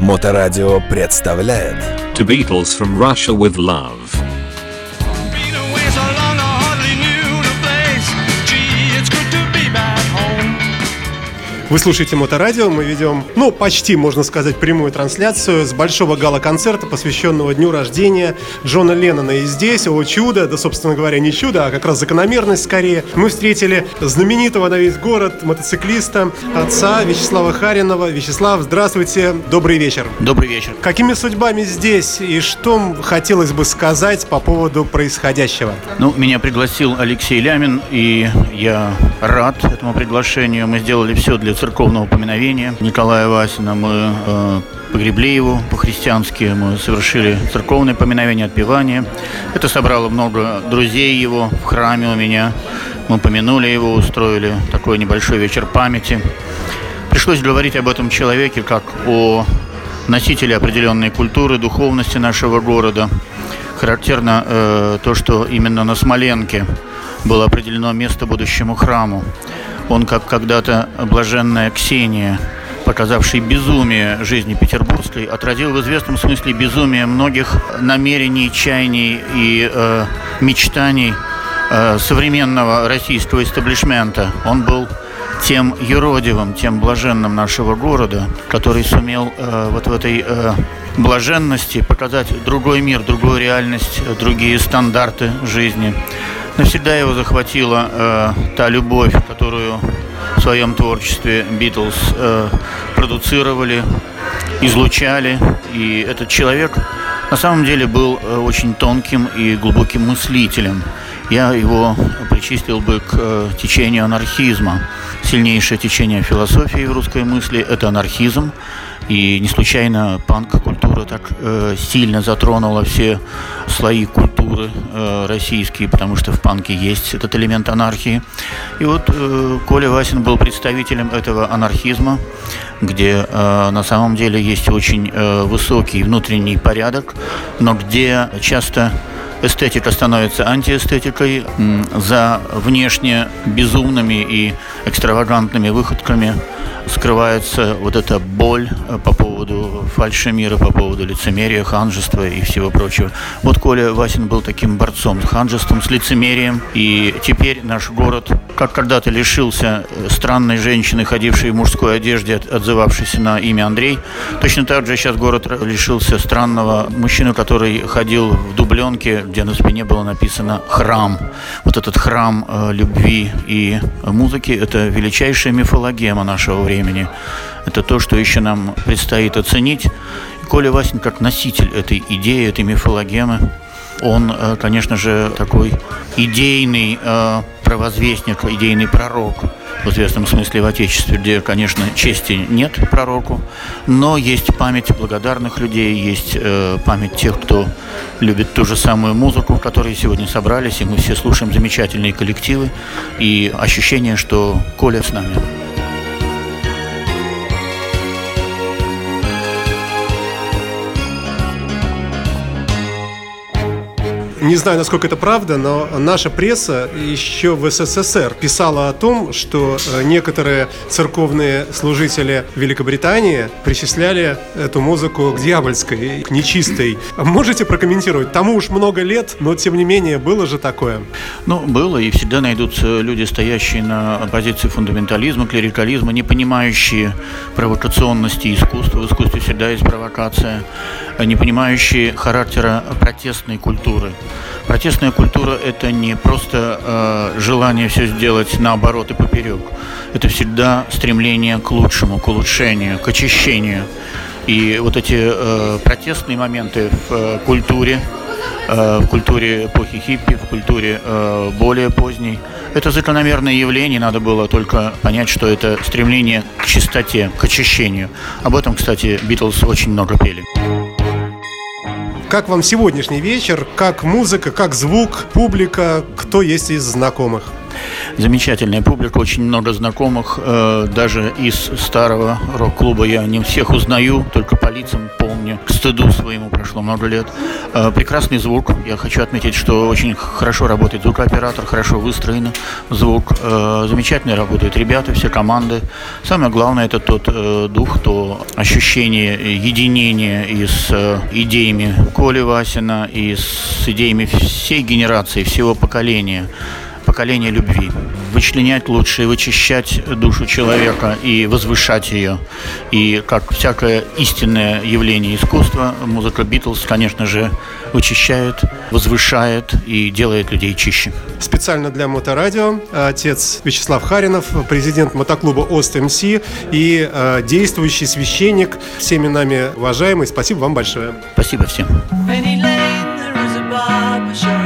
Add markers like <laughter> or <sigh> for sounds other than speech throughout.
Моторадио представляет To Beatles from Russia with Love. Вы слушаете Моторадио, мы ведем, ну, почти, можно сказать, прямую трансляцию с большого гала-концерта, посвященного дню рождения Джона Леннона. И здесь, о чудо, да, собственно говоря, не чудо, а как раз закономерность скорее, мы встретили знаменитого на весь город мотоциклиста, отца Вячеслава Харинова. Вячеслав, здравствуйте, добрый вечер. Добрый вечер. Какими судьбами здесь и что хотелось бы сказать по поводу происходящего? Ну, меня пригласил Алексей Лямин, и я рад этому приглашению. Мы сделали все для церковного поминовения Николая Васина. Мы э, погребли его по-христиански, мы совершили церковное поминовение, отпевание. Это собрало много друзей его в храме у меня. Мы помянули его, устроили такой небольшой вечер памяти. Пришлось говорить об этом человеке как о носителе определенной культуры, духовности нашего города. Характерно э, то, что именно на Смоленке было определено место будущему храму. Он, как когда-то блаженная Ксения, показавший безумие жизни петербургской, отразил в известном смысле безумие многих намерений, чаяний и э, мечтаний э, современного российского истеблишмента. Он был тем юродивым, тем блаженным нашего города, который сумел э, вот в этой э, блаженности показать другой мир, другую реальность, другие стандарты жизни. Навсегда его захватила э, та любовь, которую в своем творчестве Битлз э, продуцировали, излучали. И этот человек на самом деле был э, очень тонким и глубоким мыслителем. Я его причислил бы к э, течению анархизма. Сильнейшее течение философии в русской мысли – это анархизм. И не случайно панк-культура так э, сильно затронула все слои культуры э, российские, потому что в панке есть этот элемент анархии. И вот э, Коля Васин был представителем этого анархизма, где э, на самом деле есть очень э, высокий внутренний порядок, но где часто эстетика становится антиэстетикой, за внешне безумными и экстравагантными выходками скрывается вот эта боль э, по поводу фальшемира, по поводу лицемерия, ханжества и всего прочего. Вот Коля Васин был таким борцом с ханжеством, с лицемерием, и теперь наш город, как когда-то лишился э, странной женщины, ходившей в мужской одежде, от- отзывавшейся на имя Андрей, точно так же сейчас город лишился странного мужчины, который ходил в дубленке, где на спине было написано «храм». Вот этот храм э, любви и музыки – это величайшая мифологема нашего времени. Это то, что еще нам предстоит оценить. И Коля Васин, как носитель этой идеи, этой мифологемы, он, э, конечно же, такой идейный э, провозвестник, идейный пророк в известном смысле в Отечестве, где, конечно, чести нет пророку, но есть память благодарных людей, есть э, память тех, кто любит ту же самую музыку, которые сегодня собрались, и мы все слушаем замечательные коллективы, и ощущение, что Коля с нами. Не знаю, насколько это правда, но наша пресса еще в СССР писала о том, что э, некоторые церковные служители Великобритании причисляли эту музыку к дьявольской, к нечистой. Можете прокомментировать? Тому уж много лет, но тем не менее было же такое. Ну, было, и всегда найдутся люди, стоящие на позиции фундаментализма, клерикализма, не понимающие провокационности искусства. В искусстве всегда есть провокация, не понимающие характера протестной культуры. Протестная культура – это не просто э, желание все сделать наоборот и поперек. Это всегда стремление к лучшему, к улучшению, к очищению. И вот эти э, протестные моменты в э, культуре, э, в культуре эпохи хиппи, в культуре э, более поздней. Это закономерное явление, надо было только понять, что это стремление к чистоте, к очищению. Об этом, кстати, Битлз очень много пели. Как вам сегодняшний вечер? Как музыка, как звук, публика? Кто есть из знакомых? Замечательная публика, очень много знакомых, э, даже из старого рок-клуба я не всех узнаю, только по лицам помню. к стыду своему прошло много лет. Э, Прекрасный звук. Я хочу отметить, что очень хорошо работает звукооператор, хорошо выстроен звук. Э, Замечательно работают ребята, все команды. Самое главное это тот дух, то ощущение единения и с идеями Коли Васина, и с идеями всей генерации, всего поколения поколение любви. Вычленять лучше, вычищать душу человека и возвышать ее. И как всякое истинное явление искусства, музыка Битлз, конечно же, вычищает, возвышает и делает людей чище. Специально для Моторадио отец Вячеслав Харинов, президент мотоклуба Ост МС и э, действующий священник, всеми нами уважаемый. Спасибо вам большое. Спасибо всем. Penny Lane, there is a barber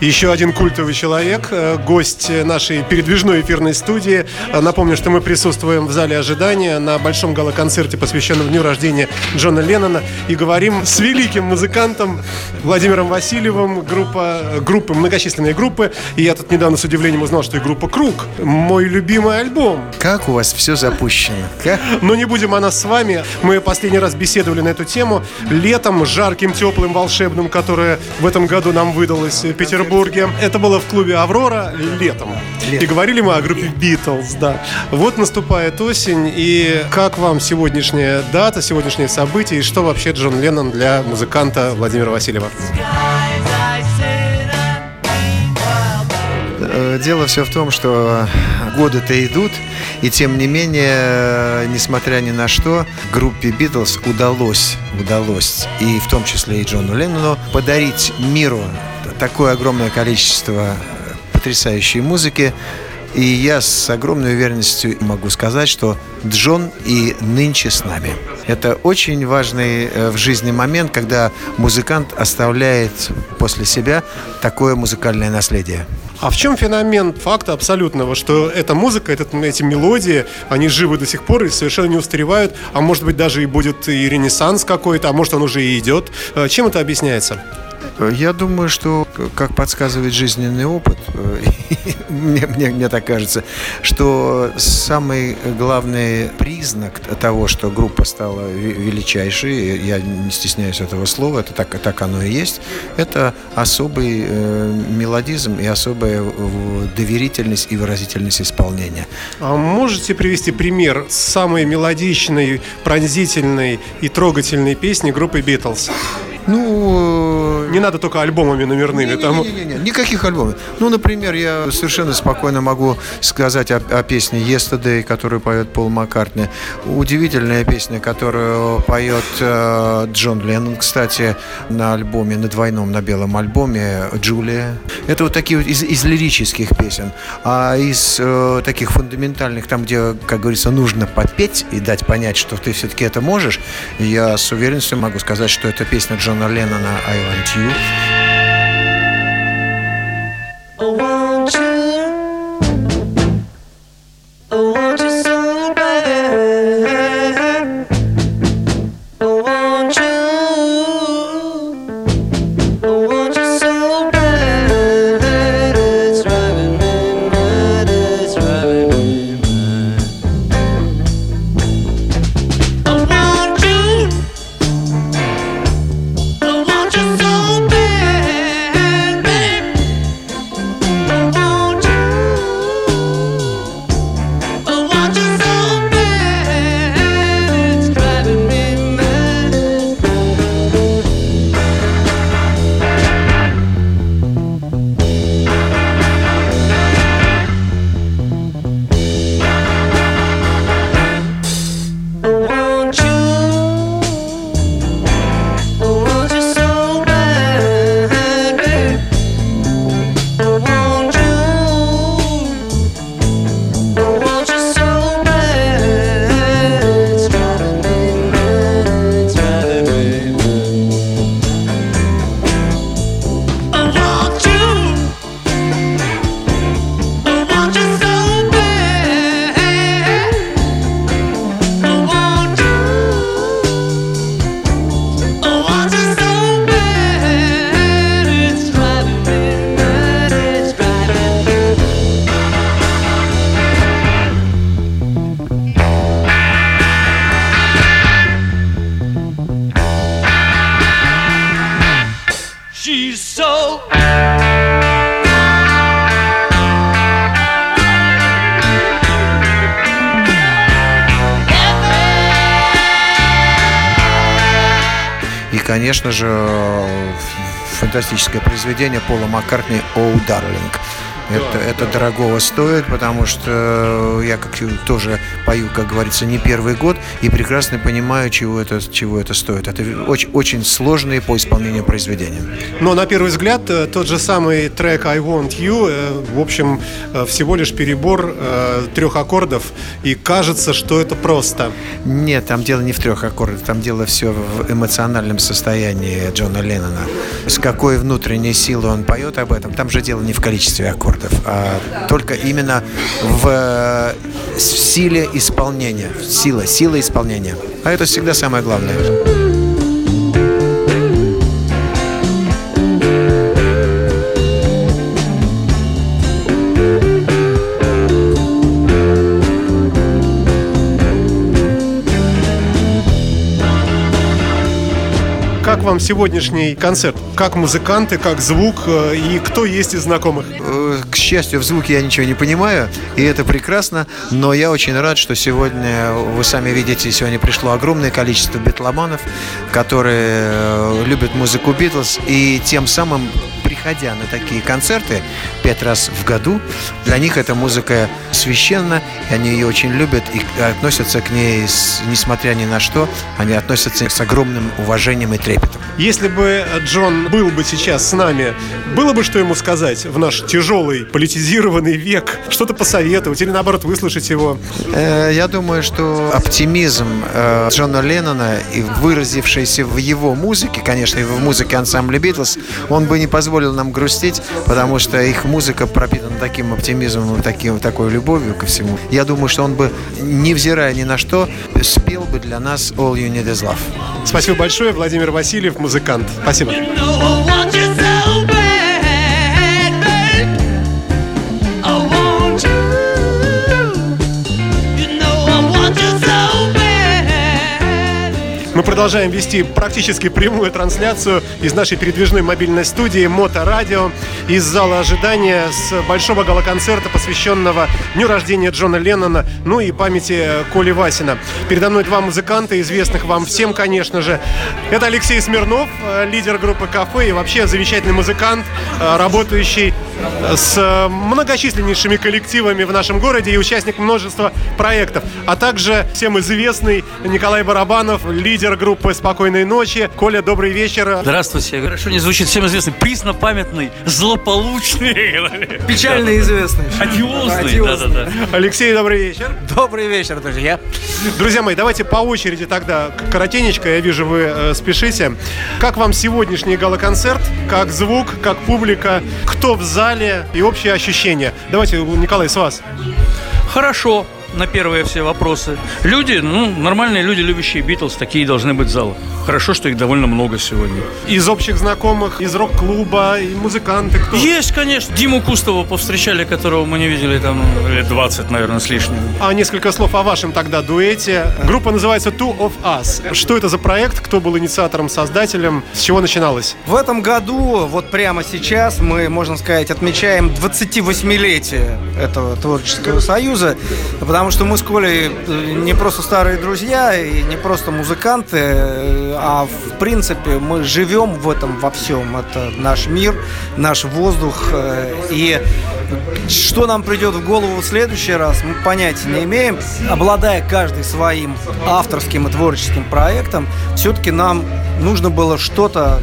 Еще один культовый человек, э, гость нашей передвижной эфирной студии. Э, Напомню, что мы присутствуем в зале ожидания на большом гала-концерте, посвященном дню рождения Джона Леннона, и говорим с великим музыкантом Владимиром Васильевым, группа, группы, многочисленные группы. И я тут недавно с удивлением узнал, что и группа «Круг» — мой любимый альбом. Как у вас все запущено? Как? Но не будем о нас с вами. Мы последний раз беседовали на эту тему летом, жарким, теплым, волшебным, которое в этом году нам выдалось в Петербурге. Это было в клубе «Аврора» летом. И говорили мы о группе «Битлз», да. Вот наступает осень, и как вам сегодняшняя дата, сегодняшнее событие, и что вообще Джон Леннон для музыканта Владимира Васильева? Э, Дело все в том, что годы-то идут, и тем не менее, э, несмотря ни на что, группе Битлз удалось, удалось, и в том числе и Джону Леннону, подарить миру такое огромное количество э, потрясающей музыки. И я с огромной уверенностью могу сказать, что Джон и нынче с нами. Это очень важный э, в жизни момент, когда музыкант оставляет после себя такое музыкальное наследие. А в чем феномен факта абсолютного, что эта музыка, этот, эти мелодии, они живы до сих пор и совершенно не устаревают, а может быть даже и будет и ренессанс какой-то, а может он уже и идет. Э, Чем это объясняется? Я думаю, что, как подсказывает жизненный опыт, э, <laughs> мне, мне, мне так кажется, что самый главный признак того, что группа стала ве- величайшей, я не стесняюсь этого слова, это так, так оно и есть, это особый э, мелодизм и особая доверительность и выразительность исполнения. А можете привести пример самой мелодичной, пронзительной и трогательной песни группы Битлз? Ну, Не надо только альбомами номерными. Там... Не-не-не, никаких альбомов. Ну, например, я совершенно спокойно могу сказать о, о песне Yesterday, которую поет Пол Маккартни. Удивительная песня, которую поет э, Джон Леннон, кстати, на альбоме, на двойном, на белом альбоме Джулия. Это вот такие вот из, из лирических песен. А из э, таких фундаментальных, там, где, как говорится, нужно попеть и дать понять, что ты все-таки это можешь, я с уверенностью могу сказать, что это песня Джона Джона Леннона «I Want You». you. Oh, won't you? Конечно же, фантастическое произведение Пола Маккартни «Оу, Дарлинг». Это, это дорогого стоит, потому что я как тоже пою, как говорится, не первый год и прекрасно понимаю, чего это, чего это стоит. Это очень, очень сложные по исполнению произведения. Но на первый взгляд э, тот же самый трек I Want You, э, в общем, э, всего лишь перебор э, трех аккордов, и кажется, что это просто. Нет, там дело не в трех аккордах, там дело все в эмоциональном состоянии Джона Леннона. С какой внутренней силой он поет об этом, там же дело не в количестве аккордов, а только именно в э, силе исполнения. Сила, сила исполнения. А это всегда самое главное. Вам сегодняшний концерт? Как музыканты, как звук э, и кто есть из знакомых? Э, К счастью, в звуке я ничего не понимаю, и это прекрасно, но я очень рад, что сегодня, вы сами видите, сегодня пришло огромное количество битломанов, которые э, любят музыку Битлз, и тем самым, приходя на такие концерты пять раз в году, для них эта музыка священна, и они ее очень любят и относятся к ней, с- несмотря ни на что, они относятся с огромным уважением и трепетом. Если бы Джон был бы сейчас с нами, было бы что ему сказать в наш тяжелый политизированный век? Что-то посоветовать или наоборот выслушать его? Э, Я думаю, что оптимизм э, Джона Леннона и выразившийся в его музыке, конечно, и в музыке ансамбля Битлз, он бы не позволил нам грустить, потому что их музыка пропитана таким оптимизмом таким, такой любовью ко всему. Я думаю, что он бы, невзирая ни на что, спел бы для нас All You Need Is Love. Спасибо большое, Владимир Васильев, музыкант. Спасибо. Мы продолжаем вести практически прямую трансляцию из нашей передвижной мобильной студии Моторадио из зала ожидания с большого гала-концерта, посвященного дню рождения Джона Леннона, ну и памяти Коли Васина. Передо мной два музыканта, известных вам всем, конечно же. Это Алексей Смирнов, э, лидер группы «Кафе» и вообще замечательный музыкант, э, работающий с э, многочисленнейшими коллективами в нашем городе и участник множества проектов. А также всем известный Николай Барабанов, лидер группы «Спокойной ночи». Коля, добрый вечер. Здравствуйте. Хорошо не звучит всем известный, преснопамятный, злополучный, Печально известный. одиозный. Да-да-да. Алексей, добрый вечер. Добрый вечер, друзья. Друзья мои, давайте по очереди тогда. Коротенечко, я вижу, вы э, спешите. Как вам сегодняшний гала-концерт? Как звук, как публика? Кто в зале и общее ощущение? Давайте, Николай, с вас. Хорошо на первые все вопросы. Люди, ну, нормальные люди, любящие Битлз, такие должны быть в залах. Хорошо, что их довольно много сегодня. Из общих знакомых, из рок-клуба, и музыканты, кто? Есть, конечно. Диму Кустова повстречали, которого мы не видели там лет 20, наверное, с лишним. А несколько слов о вашем тогда дуэте. Группа называется Two of Us. Что это за проект? Кто был инициатором, создателем? С чего начиналось? В этом году, вот прямо сейчас, мы, можно сказать, отмечаем 28-летие этого творческого союза, потому что мы с Колей э, не просто старые друзья и не просто музыканты, э, а в принципе мы живем в этом во всем. Это наш мир, наш воздух. э, И что нам придет в голову в следующий раз, мы понятия не имеем. Обладая каждый своим авторским и творческим проектом, все-таки нам нужно было что-то,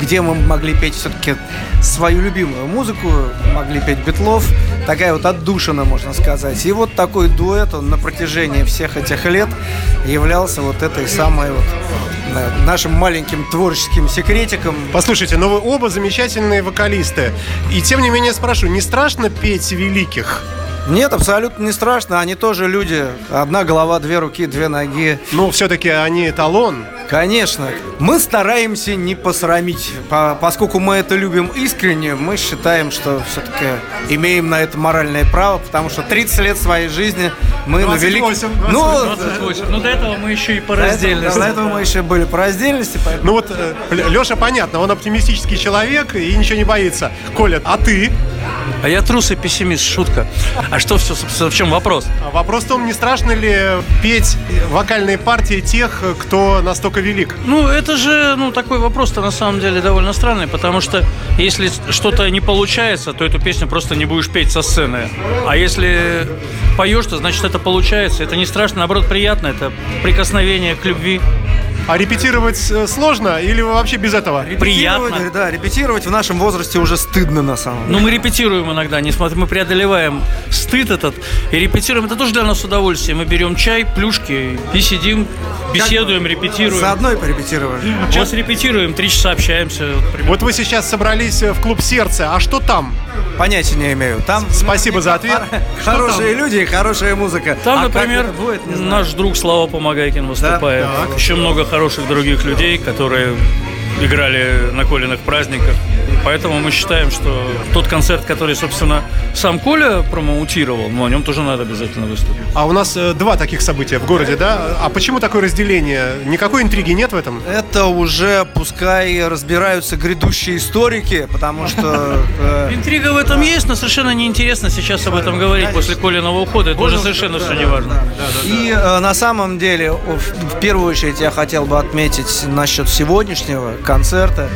где мы могли петь все-таки свою любимую музыку, могли петь Битлов, такая вот отдушина, можно сказать. И вот такой дуэт, он на протяжении всех этих лет являлся вот этой самой вот э, нашим маленьким творческим секретиком. Послушайте, но вы оба замечательные вокалисты. И тем не менее спрошу, не страшно петь великих? Нет, абсолютно не страшно, они тоже люди. Одна голова, две руки, две ноги. Ну, все-таки они эталон. Конечно. Мы стараемся не посрамить. По- поскольку мы это любим искренне, мы считаем, что все-таки имеем на это моральное право, потому что 30 лет своей жизни мы на велик... 28, Ну, 28. Ну, до этого мы еще и по до этого, раздельности. до этого мы еще были по раздельности, поэтому... Ну вот Леша, понятно, он оптимистический человек и ничего не боится. Коля, а ты? А я трус и пессимист, шутка. А что все, собственно, в чем вопрос? А Вопрос в том, не страшно ли петь вокальные партии тех, кто настолько велик? Ну, это же, ну, такой вопрос-то на самом деле довольно странный, потому что если что-то не получается, то эту песню просто не будешь петь со сцены. А если поешь, то значит это получается. Это не страшно, наоборот, приятно. Это прикосновение к любви. А репетировать э, сложно или вообще без этого? Приятно. Да, репетировать в нашем возрасте уже стыдно на самом деле. Ну, мы репетируем иногда, несмотря мы преодолеваем стыд этот и репетируем. Это тоже для нас удовольствие. Мы берем чай, плюшки и сидим, беседуем, репетируем. Заодно и порепетировали. Сейчас репетируем, три часа общаемся. вот примерно. Вот вы сейчас собрались э, в клуб сердца, а что там? Понятия не имею. Там Спасибо за ответ. <laughs> хорошие люди и хорошая музыка. Там, А например, будет, наш друг Слава Помогайкин выступает. так. Еще много хороших других людей, которые играли на Колиных праздниках. Поэтому мы считаем, что тот концерт, который, собственно, сам Коля промоутировал, ну, о нем тоже надо обязательно выступить. А у нас э, два таких события в городе, да? А почему такое разделение? Никакой интриги нет в этом? Это уже пускай разбираются грядущие историки, потому что э, Интрига в этом есть, но совершенно неинтересно сейчас об этом говорить после Колиного ухода. Это уже совершенно все не важно. И э, на самом деле, в первую очередь, я хотел бы отметить насчет сегодняшнего концерта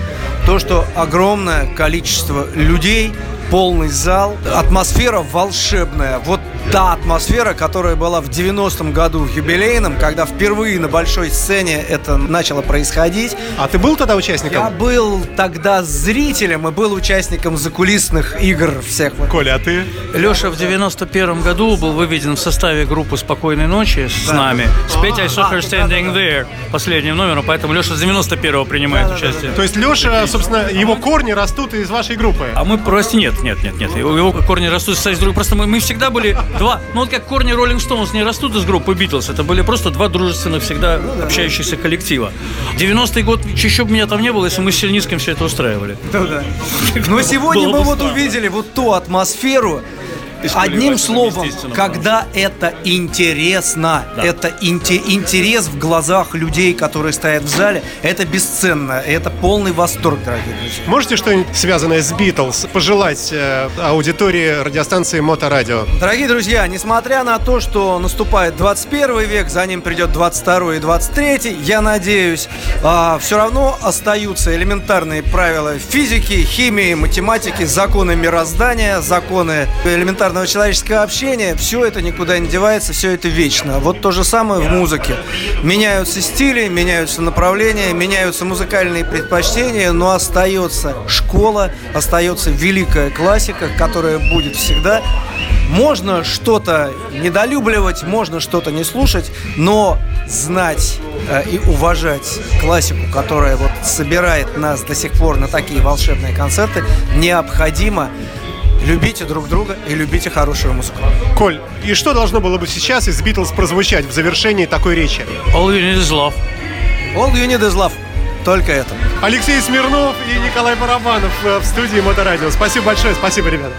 то, что огромное количество людей, полный зал, атмосфера волшебная. Вот та атмосфера, которая была в 90-м году в юбилейном, когда впервые на большой сцене это начало происходить. А ты был тогда участником? Я был тогда зрителем и был участником закулисных игр всех. Коля, а ты? Леша в 91 году был выведен в составе группы «Спокойной ночи» с нами. Спеть «I saw her standing there» последним номером, поэтому Леша с 91 принимает участие. То есть Леша, собственно, его корни растут из вашей группы. А мы просто нет, нет, нет, нет. Его, его корни растут из друг. Просто мы, мы всегда были два. Ну вот как корни Rolling Stones не растут из группы Битлз. Это были просто два дружественных, всегда общающихся коллектива. 90-й год, еще бы меня там не было, если мы с Сельницким все это устраивали. Но сегодня мы вот увидели вот ту атмосферу, Одним словом, когда это интересно, Да. это инте- интерес в глазах людей, которые стоят в зале, это бесценно, это полный восторг, дорогие друзья. Можете что-нибудь связанное с Битлз пожелать э, аудитории радиостанции Моторадио? Дорогие друзья, несмотря на то, что наступает 21 век, за ним придет 22 и 23, я надеюсь, все равно остаются элементарные правила физики, химии, математики, законы мироздания, законы элементарного человеческого общения. Все это никуда не девается, все это вечно. Вот то же самое в музыке. Меняются стили, меняются направления, меняются музыкальные предпочтения, но остается школа, остается великая классика, которая будет всегда. Можно что-то недолюбливать, можно что-то не слушать, но знать э, и уважать классику, которая вот собирает нас до сих пор на такие волшебные концерты, необходимо. Любите друг друга и любите хорошую музыку. Коль, и что должно было бы сейчас из Битлз прозвучать в завершении такой речи? All you need is love. All you need is love. Только это. Алексей Смирнов и Николай Барабанов э, в студии Моторадио. Спасибо большое, спасибо, ребята.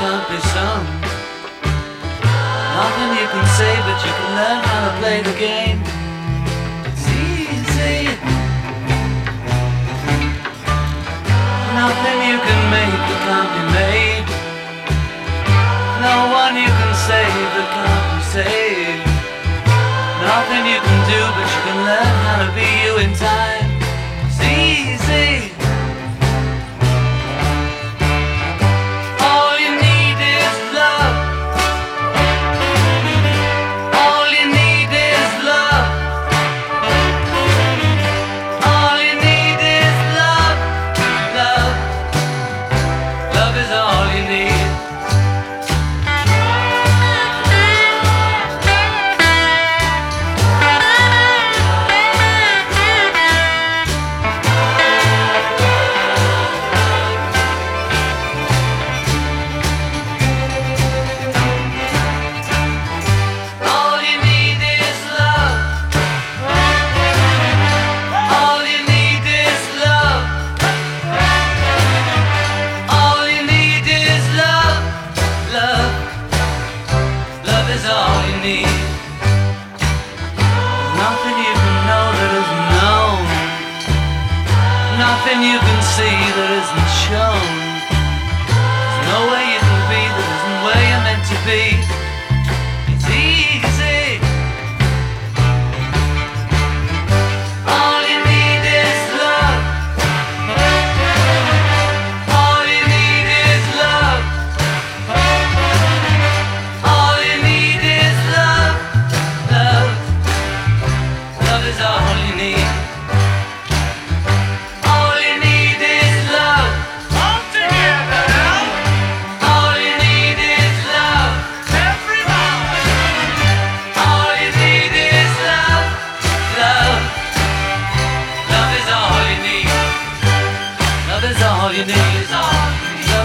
Can't be sung. Nothing you can say, but you can learn how to play the game.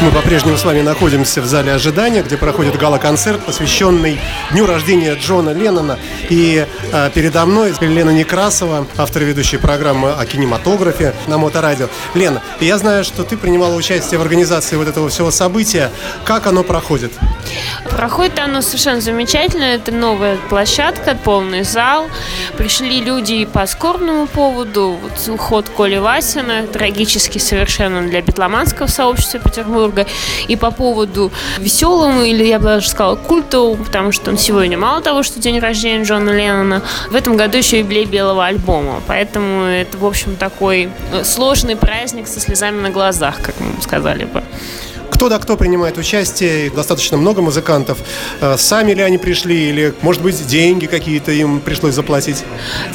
Мы по-прежнему с вами находимся в зале ожидания, где проходит гала-концерт, посвященный дню рождения Джона Леннона. И э, передо мной Лена Некрасова, автор ведущей программы о кинематографе на Моторадио. Лена, я знаю, что ты принимала участие в организации вот этого всего события. Как оно проходит? Проходит оно совершенно замечательно. Это новая площадка, полный зал. Пришли люди и по скорбному поводу. Вот уход Коли Васина, трагический совершенно для битломанского сообщества Петербурга. И по поводу веселому, или я бы даже сказала, культовому, потому что он сегодня мало того, что день рождения Джона Леннона, в этом году еще юбилей белого альбома. Поэтому это, в общем, такой э, сложный праздник со слезами на глазах, как мы сказали бы. Кто да кто принимает участие? Достаточно много музыкантов. Э, Сами ли они пришли или, может быть, деньги какие-то им пришлось заплатить?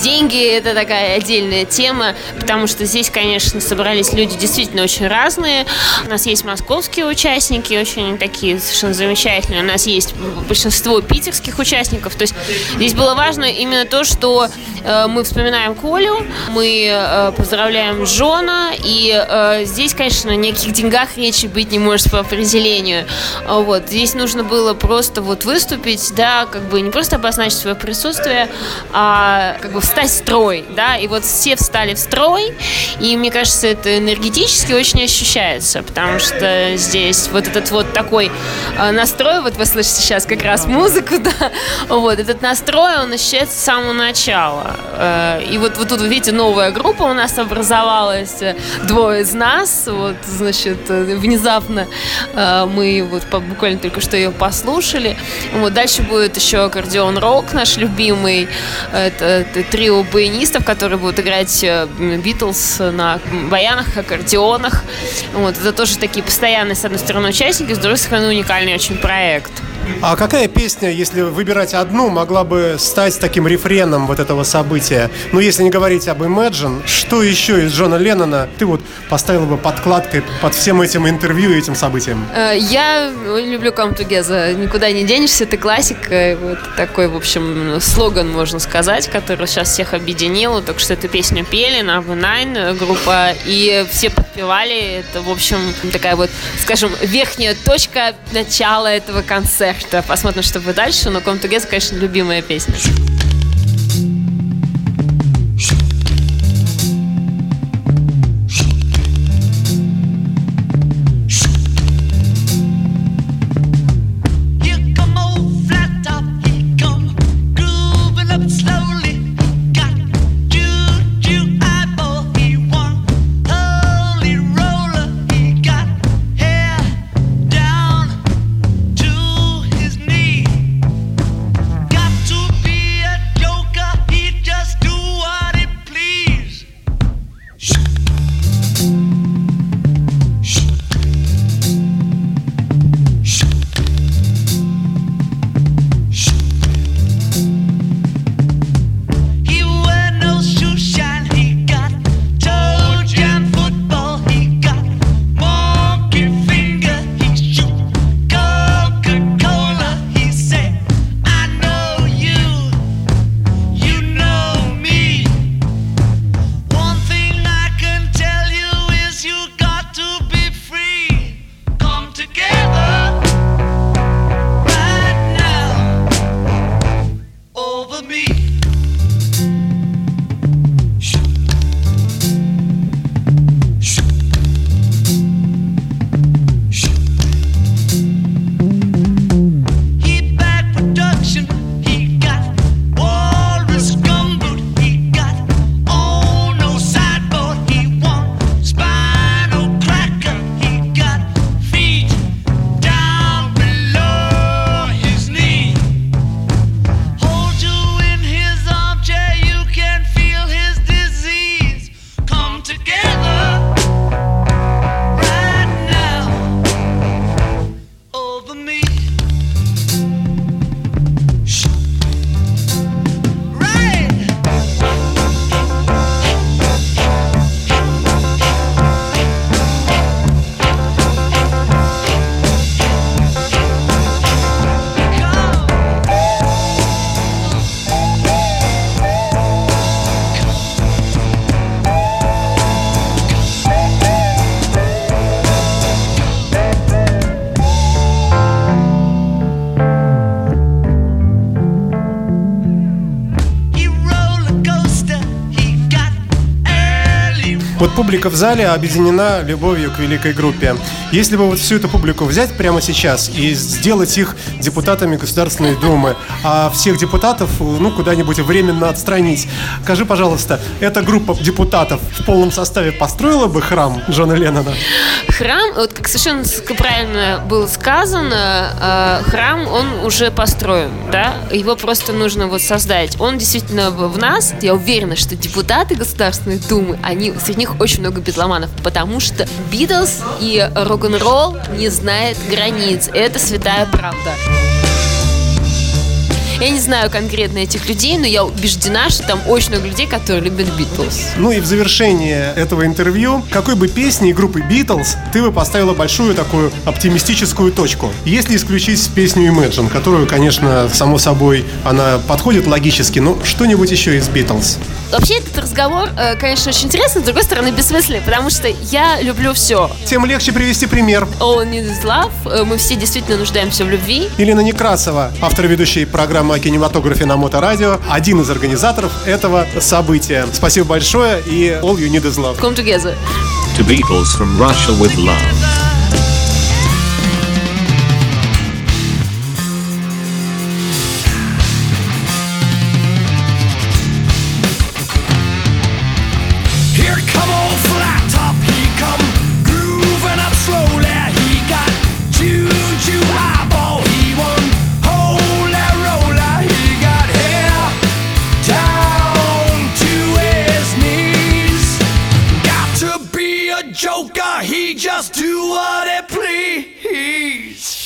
Деньги – это такая отдельная тема, потому что здесь, конечно, собрались люди действительно очень разные. У нас есть московские участники, очень такие совершенно замечательные. У нас есть большинство питерских участников. То есть здесь было важно именно то, что э, мы вспоминаем Колю, мы э, поздравляем Жона, и здесь, конечно, о каких деньгах речи быть не может по определению. А Вот. Здесь нужно было просто вот выступить, да, как бы не просто обозначить свое присутствие, а как бы встать в строй, да, и вот все встали в строй, и мне кажется, это энергетически очень ощущается, потому что здесь вот этот вот такой э, настрой, вот вы слышите сейчас как раз музыку, <laughs> да, вот, этот настрой, он ощущается с самого начала. Э, И вот, вот тут, вы видите, новая группа у нас образовалась, э, двое из нас, вот, значит, э, внезапно мы вот буквально только что ее послушали. Вот, дальше будет еще аккордеон рок наш любимый, это, трио баянистов, которые будут играть Битлз на баянах, аккордеонах. Вот, это тоже такие постоянные, с одной стороны, участники, с другой стороны, уникальный очень проект. А какая песня, если выбирать одну, могла бы стать таким рефреном вот этого события? Ну, если не говорить об Imagine, что еще из Джона Леннона ты вот поставила бы подкладкой под всем этим интервью и этим событием? Э, Я люблю Come Together. Никуда не денешься, это классика. Вот такой, в общем, слоган, можно сказать, который сейчас всех объединил. Только что эту песню пели на V9 группа, и все подпевали. Это, в общем, такая вот, скажем, верхняя точка начала этого концерта. Посмотрим, что будет дальше. Но Come Together, конечно, любимая песня. Вот публика в зале объединена любовью к великой группе. Если бы вот всю эту публику взять прямо сейчас и сделать их депутатами Государственной Думы, а всех депутатов ну куда-нибудь временно отстранить, скажи, пожалуйста, эта группа депутатов в полном составе построила бы храм Джона Леннона? Храм, вот как совершенно правильно было сказано, э, храм, он уже построен, да, его просто нужно вот создать. Он действительно в нас, я уверена, что депутаты Государственной Думы, они, среди них очень много битломанов, потому что Битлз и рок-н-ролл не знает границ. Это святая правда. Я не знаю конкретно этих людей, но я убеждена, что там очень много людей, которые любят Битлз. Ну и в завершение этого интервью, какой бы песни и группы Beatles ты бы поставила большую такую оптимистическую точку? Если исключить песню Imagine, которую, конечно, само собой, она подходит логически, но что-нибудь еще из Beatles? Вообще этот разговор, э, конечно, очень интересный, с другой стороны, бессмысленный, потому что я люблю все. Тем легче привести пример. All need is love. Э, Мы все действительно нуждаемся в любви. Елена Некрасова, автор ведущей программы о кинематографе на Моторадио, один из организаторов этого события. Спасибо большое и all you need is love. Come together. To Beatles from Russia with love. Joker, he just do what he please.